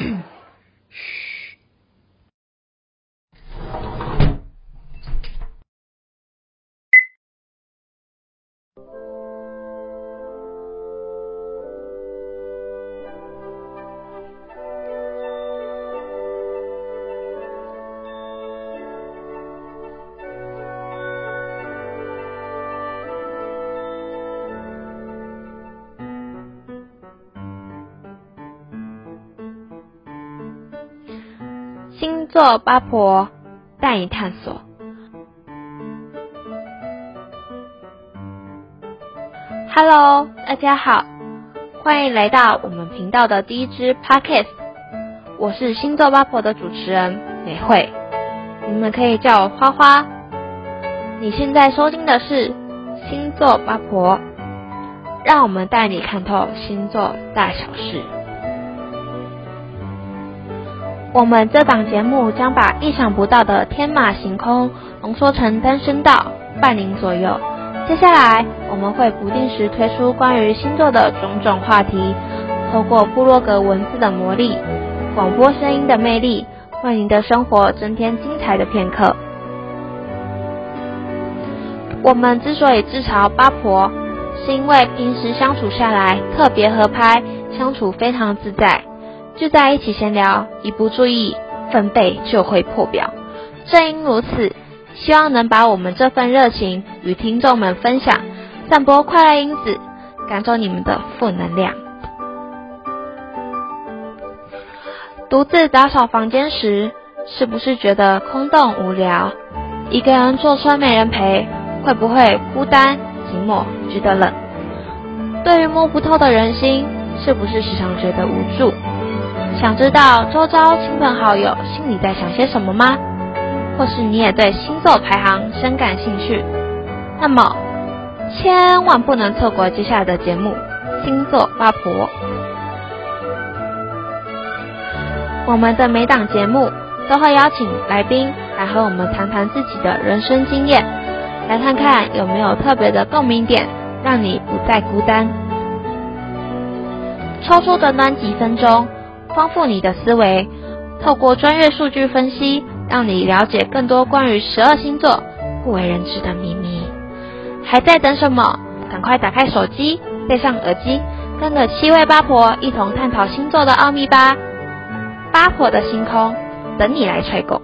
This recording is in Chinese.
you 座八婆带你探索。Hello，大家好，欢迎来到我们频道的第一支 Podcast。我是星座八婆的主持人美惠，你们可以叫我花花。你现在收听的是星座八婆，让我们带你看透星座大小事。我们这档节目将把意想不到的天马行空浓缩成单声道，伴您左右。接下来我们会不定时推出关于星座的种种话题，透过部落格文字的魔力、广播声音的魅力，为您的生活增添精彩的片刻。我们之所以自嘲八婆，是因为平时相处下来特别合拍，相处非常自在。聚在一起闲聊，一不注意，分贝就会破表。正因如此，希望能把我们这份热情与听众们分享，散播快乐因子，赶走你们的负能量。独自打扫房间时，是不是觉得空洞无聊？一个人坐车没人陪，会不会孤单寂寞，觉得冷？对于摸不透的人心，是不是时常觉得无助？想知道周遭亲朋好友心里在想些什么吗？或是你也对星座排行深感兴趣？那么千万不能错过接下来的节目《星座八婆》。我们的每档节目都会邀请来宾来和我们谈谈自己的人生经验，来看看有没有特别的共鸣点，让你不再孤单。抽出短短几分钟。丰富你的思维，透过专业数据分析，让你了解更多关于十二星座不为人知的秘密。还在等什么？赶快打开手机，戴上耳机，跟着七位八婆一同探讨星座的奥秘吧！八婆的星空，等你来吹够。